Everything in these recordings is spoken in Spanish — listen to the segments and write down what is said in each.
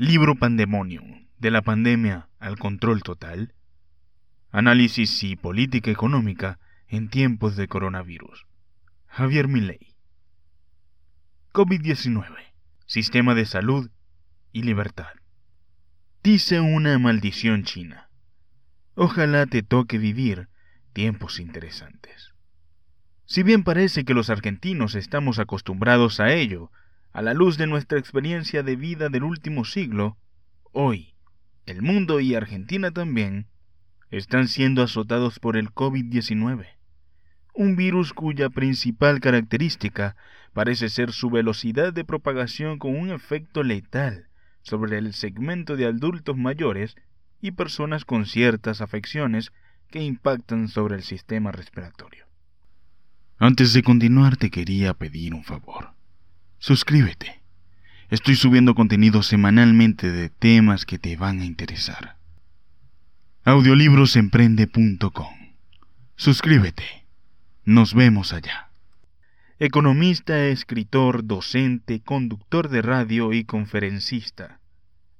Libro Pandemonium, de la pandemia al control total. Análisis y política económica en tiempos de coronavirus. Javier Milei. COVID-19, sistema de salud y libertad. Dice una maldición china. Ojalá te toque vivir tiempos interesantes. Si bien parece que los argentinos estamos acostumbrados a ello, a la luz de nuestra experiencia de vida del último siglo, hoy, el mundo y Argentina también están siendo azotados por el COVID-19, un virus cuya principal característica parece ser su velocidad de propagación con un efecto letal sobre el segmento de adultos mayores y personas con ciertas afecciones que impactan sobre el sistema respiratorio. Antes de continuar te quería pedir un favor. Suscríbete. Estoy subiendo contenido semanalmente de temas que te van a interesar. Audiolibrosemprende.com. Suscríbete. Nos vemos allá. Economista, escritor, docente, conductor de radio y conferencista.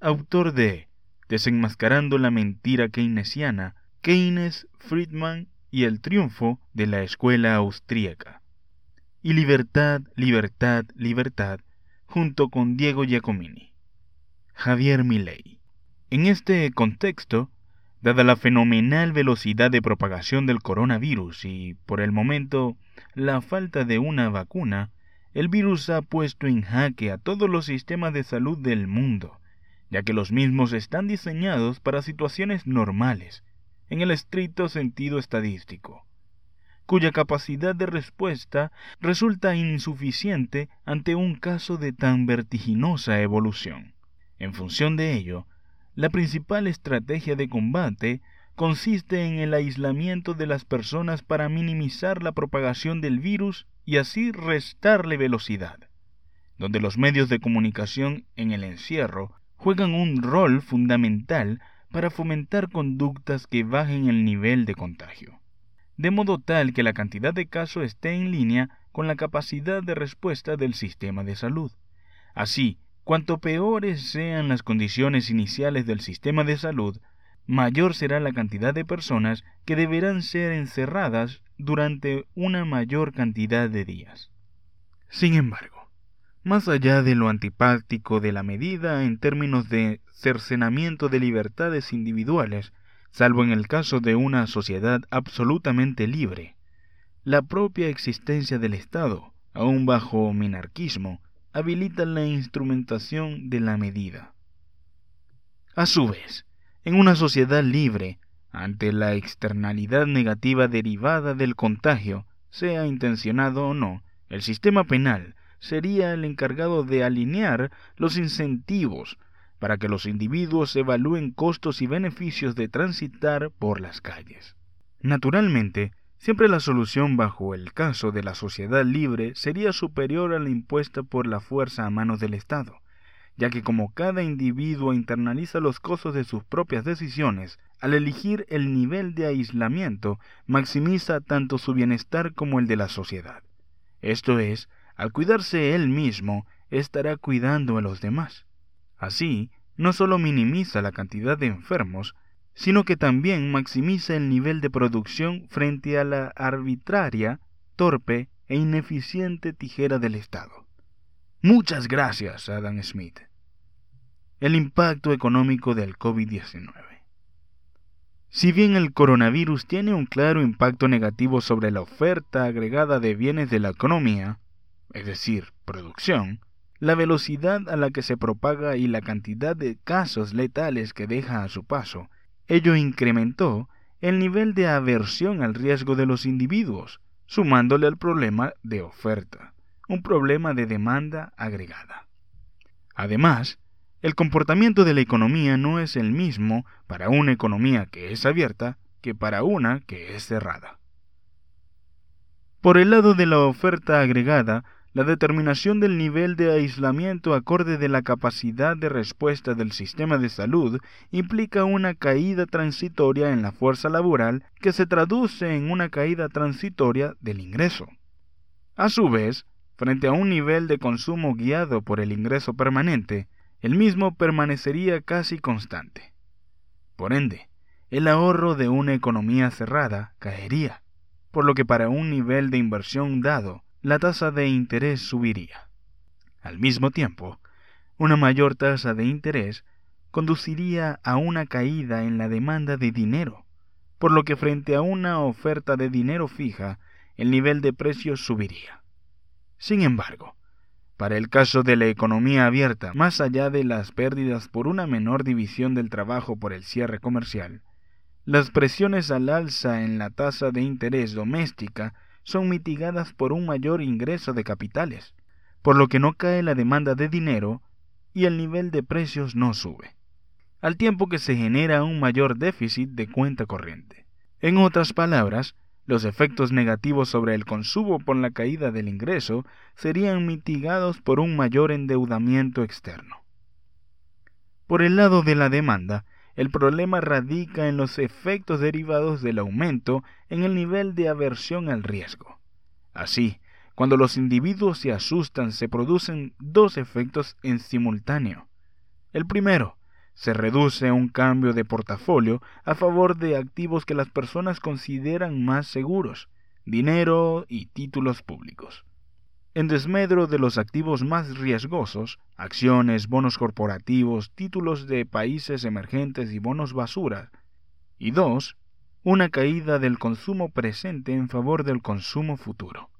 Autor de Desenmascarando la mentira keynesiana, Keynes, Friedman y el triunfo de la escuela austríaca y Libertad, Libertad, Libertad, junto con Diego Giacomini. Javier Milei. En este contexto, dada la fenomenal velocidad de propagación del coronavirus y, por el momento, la falta de una vacuna, el virus ha puesto en jaque a todos los sistemas de salud del mundo, ya que los mismos están diseñados para situaciones normales, en el estricto sentido estadístico cuya capacidad de respuesta resulta insuficiente ante un caso de tan vertiginosa evolución. En función de ello, la principal estrategia de combate consiste en el aislamiento de las personas para minimizar la propagación del virus y así restarle velocidad, donde los medios de comunicación en el encierro juegan un rol fundamental para fomentar conductas que bajen el nivel de contagio de modo tal que la cantidad de casos esté en línea con la capacidad de respuesta del sistema de salud. Así, cuanto peores sean las condiciones iniciales del sistema de salud, mayor será la cantidad de personas que deberán ser encerradas durante una mayor cantidad de días. Sin embargo, más allá de lo antipático de la medida en términos de cercenamiento de libertades individuales, salvo en el caso de una sociedad absolutamente libre. La propia existencia del Estado, aun bajo minarquismo, habilita la instrumentación de la medida. A su vez, en una sociedad libre, ante la externalidad negativa derivada del contagio, sea intencionado o no, el sistema penal sería el encargado de alinear los incentivos para que los individuos evalúen costos y beneficios de transitar por las calles. Naturalmente, siempre la solución bajo el caso de la sociedad libre sería superior a la impuesta por la fuerza a manos del Estado, ya que como cada individuo internaliza los costos de sus propias decisiones, al elegir el nivel de aislamiento, maximiza tanto su bienestar como el de la sociedad. Esto es, al cuidarse él mismo, estará cuidando a los demás. Así, no solo minimiza la cantidad de enfermos, sino que también maximiza el nivel de producción frente a la arbitraria, torpe e ineficiente tijera del Estado. Muchas gracias, Adam Smith. El impacto económico del COVID-19. Si bien el coronavirus tiene un claro impacto negativo sobre la oferta agregada de bienes de la economía, es decir, producción, la velocidad a la que se propaga y la cantidad de casos letales que deja a su paso, ello incrementó el nivel de aversión al riesgo de los individuos, sumándole al problema de oferta, un problema de demanda agregada. Además, el comportamiento de la economía no es el mismo para una economía que es abierta que para una que es cerrada. Por el lado de la oferta agregada, la determinación del nivel de aislamiento acorde de la capacidad de respuesta del sistema de salud implica una caída transitoria en la fuerza laboral que se traduce en una caída transitoria del ingreso. A su vez, frente a un nivel de consumo guiado por el ingreso permanente, el mismo permanecería casi constante. Por ende, el ahorro de una economía cerrada caería, por lo que para un nivel de inversión dado, la tasa de interés subiría. Al mismo tiempo, una mayor tasa de interés conduciría a una caída en la demanda de dinero, por lo que frente a una oferta de dinero fija, el nivel de precios subiría. Sin embargo, para el caso de la economía abierta, más allá de las pérdidas por una menor división del trabajo por el cierre comercial, las presiones al alza en la tasa de interés doméstica son mitigadas por un mayor ingreso de capitales, por lo que no cae la demanda de dinero y el nivel de precios no sube, al tiempo que se genera un mayor déficit de cuenta corriente. En otras palabras, los efectos negativos sobre el consumo por la caída del ingreso serían mitigados por un mayor endeudamiento externo. Por el lado de la demanda, el problema radica en los efectos derivados del aumento en el nivel de aversión al riesgo. Así, cuando los individuos se asustan se producen dos efectos en simultáneo. El primero, se reduce un cambio de portafolio a favor de activos que las personas consideran más seguros, dinero y títulos públicos en desmedro de los activos más riesgosos, acciones, bonos corporativos, títulos de países emergentes y bonos basura. Y dos, una caída del consumo presente en favor del consumo futuro.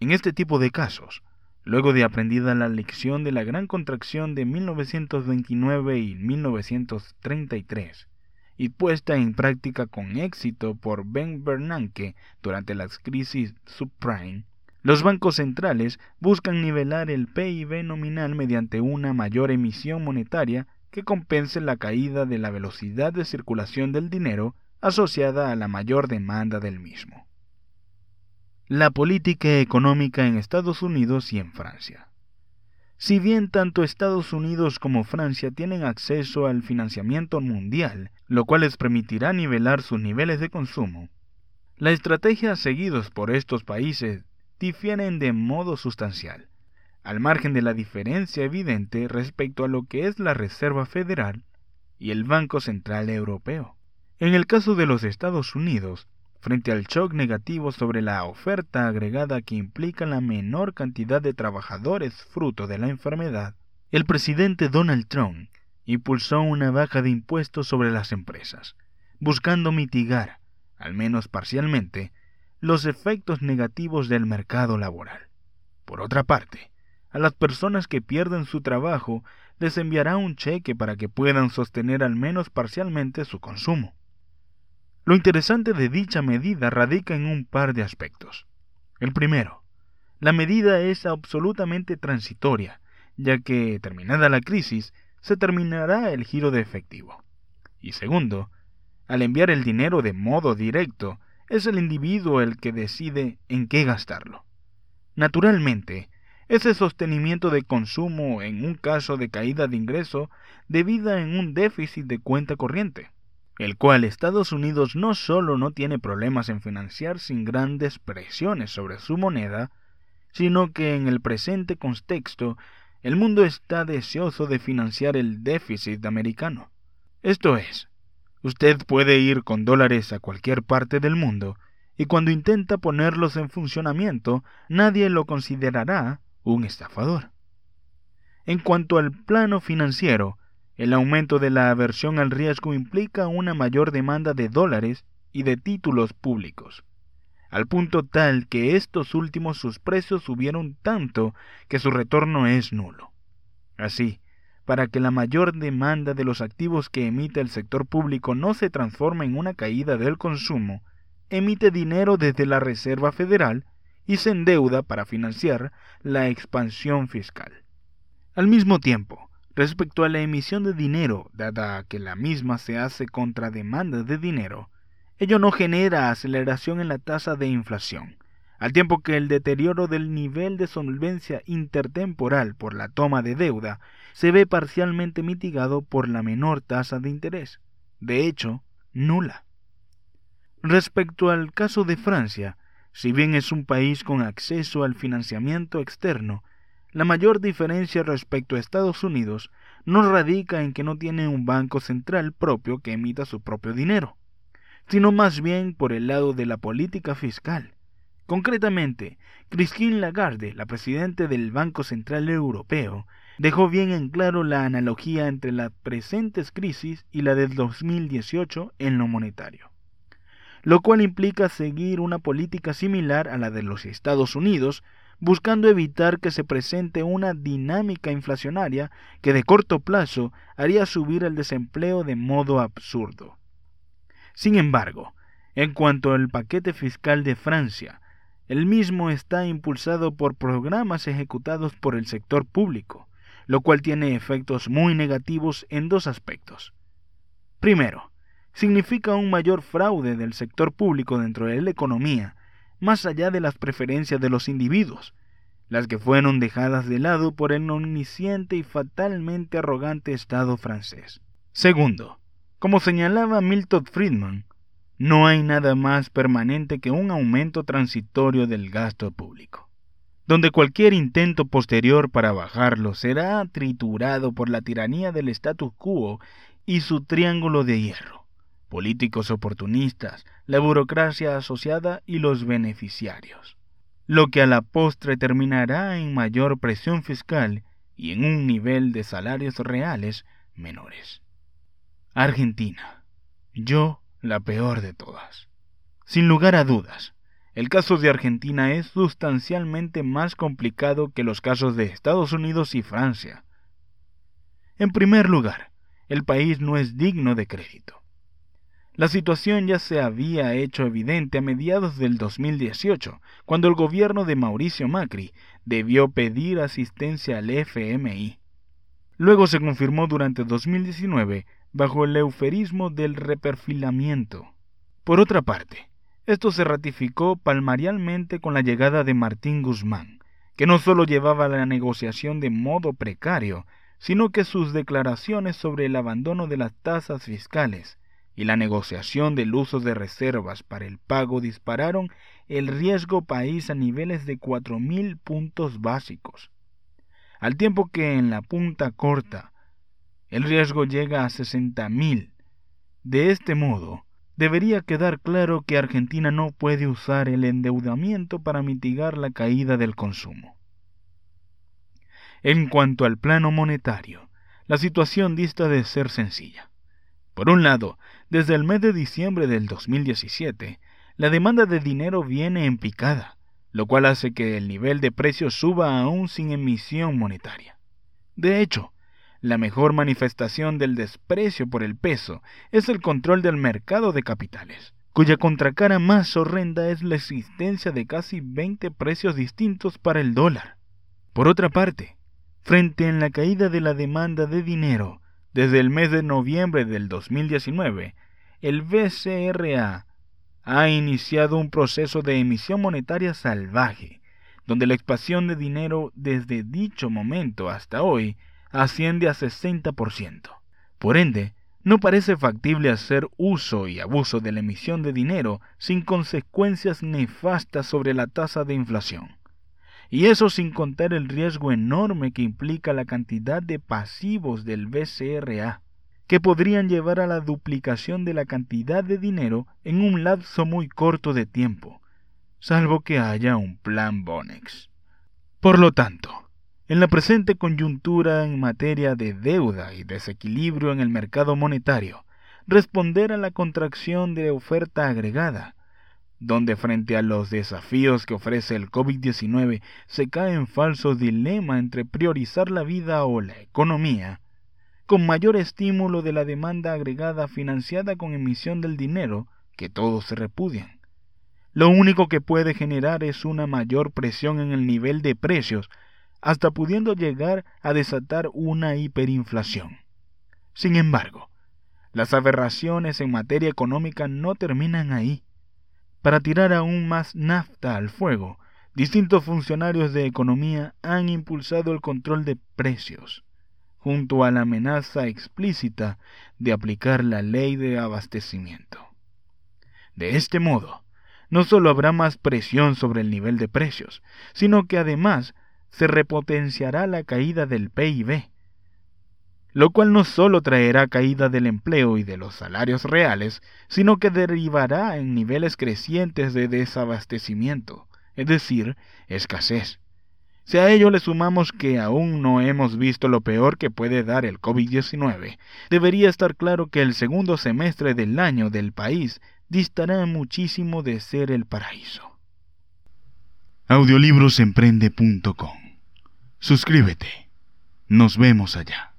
En este tipo de casos, luego de aprendida la lección de la gran contracción de 1929 y 1933, y puesta en práctica con éxito por Ben Bernanke durante las crisis subprime, los bancos centrales buscan nivelar el PIB nominal mediante una mayor emisión monetaria que compense la caída de la velocidad de circulación del dinero asociada a la mayor demanda del mismo. La política económica en Estados Unidos y en Francia. Si bien tanto Estados Unidos como Francia tienen acceso al financiamiento mundial, lo cual les permitirá nivelar sus niveles de consumo, la estrategia seguidos por estos países difieren de modo sustancial, al margen de la diferencia evidente respecto a lo que es la Reserva Federal y el Banco Central Europeo. En el caso de los Estados Unidos, frente al shock negativo sobre la oferta agregada que implica la menor cantidad de trabajadores fruto de la enfermedad, el presidente Donald Trump impulsó una baja de impuestos sobre las empresas, buscando mitigar, al menos parcialmente, los efectos negativos del mercado laboral. Por otra parte, a las personas que pierden su trabajo les enviará un cheque para que puedan sostener al menos parcialmente su consumo. Lo interesante de dicha medida radica en un par de aspectos. El primero, la medida es absolutamente transitoria, ya que, terminada la crisis, se terminará el giro de efectivo. Y segundo, al enviar el dinero de modo directo, es el individuo el que decide en qué gastarlo. Naturalmente, ese sostenimiento de consumo en un caso de caída de ingreso debida en un déficit de cuenta corriente, el cual Estados Unidos no solo no tiene problemas en financiar sin grandes presiones sobre su moneda, sino que en el presente contexto el mundo está deseoso de financiar el déficit americano. Esto es, Usted puede ir con dólares a cualquier parte del mundo y cuando intenta ponerlos en funcionamiento nadie lo considerará un estafador. En cuanto al plano financiero, el aumento de la aversión al riesgo implica una mayor demanda de dólares y de títulos públicos, al punto tal que estos últimos sus precios subieron tanto que su retorno es nulo. Así, para que la mayor demanda de los activos que emite el sector público no se transforme en una caída del consumo, emite dinero desde la Reserva Federal y se endeuda para financiar la expansión fiscal. Al mismo tiempo, respecto a la emisión de dinero, dada que la misma se hace contra demanda de dinero, ello no genera aceleración en la tasa de inflación, al tiempo que el deterioro del nivel de solvencia intertemporal por la toma de deuda se ve parcialmente mitigado por la menor tasa de interés, de hecho, nula. Respecto al caso de Francia, si bien es un país con acceso al financiamiento externo, la mayor diferencia respecto a Estados Unidos no radica en que no tiene un banco central propio que emita su propio dinero, sino más bien por el lado de la política fiscal. Concretamente, Christine Lagarde, la presidenta del Banco Central Europeo, dejó bien en claro la analogía entre las presentes crisis y la del 2018 en lo monetario, lo cual implica seguir una política similar a la de los Estados Unidos, buscando evitar que se presente una dinámica inflacionaria que de corto plazo haría subir el desempleo de modo absurdo. Sin embargo, en cuanto al paquete fiscal de Francia, el mismo está impulsado por programas ejecutados por el sector público, lo cual tiene efectos muy negativos en dos aspectos. Primero, significa un mayor fraude del sector público dentro de la economía, más allá de las preferencias de los individuos, las que fueron dejadas de lado por el omnisciente y fatalmente arrogante Estado francés. Segundo, como señalaba Milton Friedman, no hay nada más permanente que un aumento transitorio del gasto público donde cualquier intento posterior para bajarlo será triturado por la tiranía del status quo y su triángulo de hierro, políticos oportunistas, la burocracia asociada y los beneficiarios, lo que a la postre terminará en mayor presión fiscal y en un nivel de salarios reales menores. Argentina. Yo la peor de todas. Sin lugar a dudas, el caso de Argentina es sustancialmente más complicado que los casos de Estados Unidos y Francia. En primer lugar, el país no es digno de crédito. La situación ya se había hecho evidente a mediados del 2018, cuando el gobierno de Mauricio Macri debió pedir asistencia al FMI. Luego se confirmó durante 2019 bajo el euferismo del reperfilamiento. Por otra parte, esto se ratificó palmarialmente con la llegada de Martín Guzmán, que no solo llevaba la negociación de modo precario, sino que sus declaraciones sobre el abandono de las tasas fiscales y la negociación del uso de reservas para el pago dispararon el riesgo país a niveles de cuatro mil puntos básicos, al tiempo que en la punta corta el riesgo llega a sesenta mil. De este modo, debería quedar claro que Argentina no puede usar el endeudamiento para mitigar la caída del consumo. En cuanto al plano monetario, la situación dista de ser sencilla. Por un lado, desde el mes de diciembre del 2017, la demanda de dinero viene en picada, lo cual hace que el nivel de precios suba aún sin emisión monetaria. De hecho, la mejor manifestación del desprecio por el peso es el control del mercado de capitales, cuya contracara más horrenda es la existencia de casi 20 precios distintos para el dólar. Por otra parte, frente a la caída de la demanda de dinero desde el mes de noviembre del 2019, el BCRA ha iniciado un proceso de emisión monetaria salvaje, donde la expansión de dinero desde dicho momento hasta hoy asciende a 60%. Por ende, no parece factible hacer uso y abuso de la emisión de dinero sin consecuencias nefastas sobre la tasa de inflación. Y eso sin contar el riesgo enorme que implica la cantidad de pasivos del BCRA, que podrían llevar a la duplicación de la cantidad de dinero en un lapso muy corto de tiempo, salvo que haya un plan Bonex. Por lo tanto, en la presente coyuntura en materia de deuda y desequilibrio en el mercado monetario, responder a la contracción de oferta agregada, donde frente a los desafíos que ofrece el COVID-19 se cae en falso dilema entre priorizar la vida o la economía, con mayor estímulo de la demanda agregada financiada con emisión del dinero que todos se repudian. Lo único que puede generar es una mayor presión en el nivel de precios hasta pudiendo llegar a desatar una hiperinflación. Sin embargo, las aberraciones en materia económica no terminan ahí. Para tirar aún más nafta al fuego, distintos funcionarios de economía han impulsado el control de precios, junto a la amenaza explícita de aplicar la ley de abastecimiento. De este modo, no solo habrá más presión sobre el nivel de precios, sino que además se repotenciará la caída del PIB. lo cual no solo traerá caída del empleo y de los salarios reales, sino que derivará en niveles crecientes de desabastecimiento, es decir, escasez. Si a ello le sumamos que aún no hemos visto lo peor que puede dar el COVID-19, debería estar claro que el segundo semestre del año del país distará muchísimo de ser el paraíso. Audiolibrosemprende.com Suscríbete. Nos vemos allá.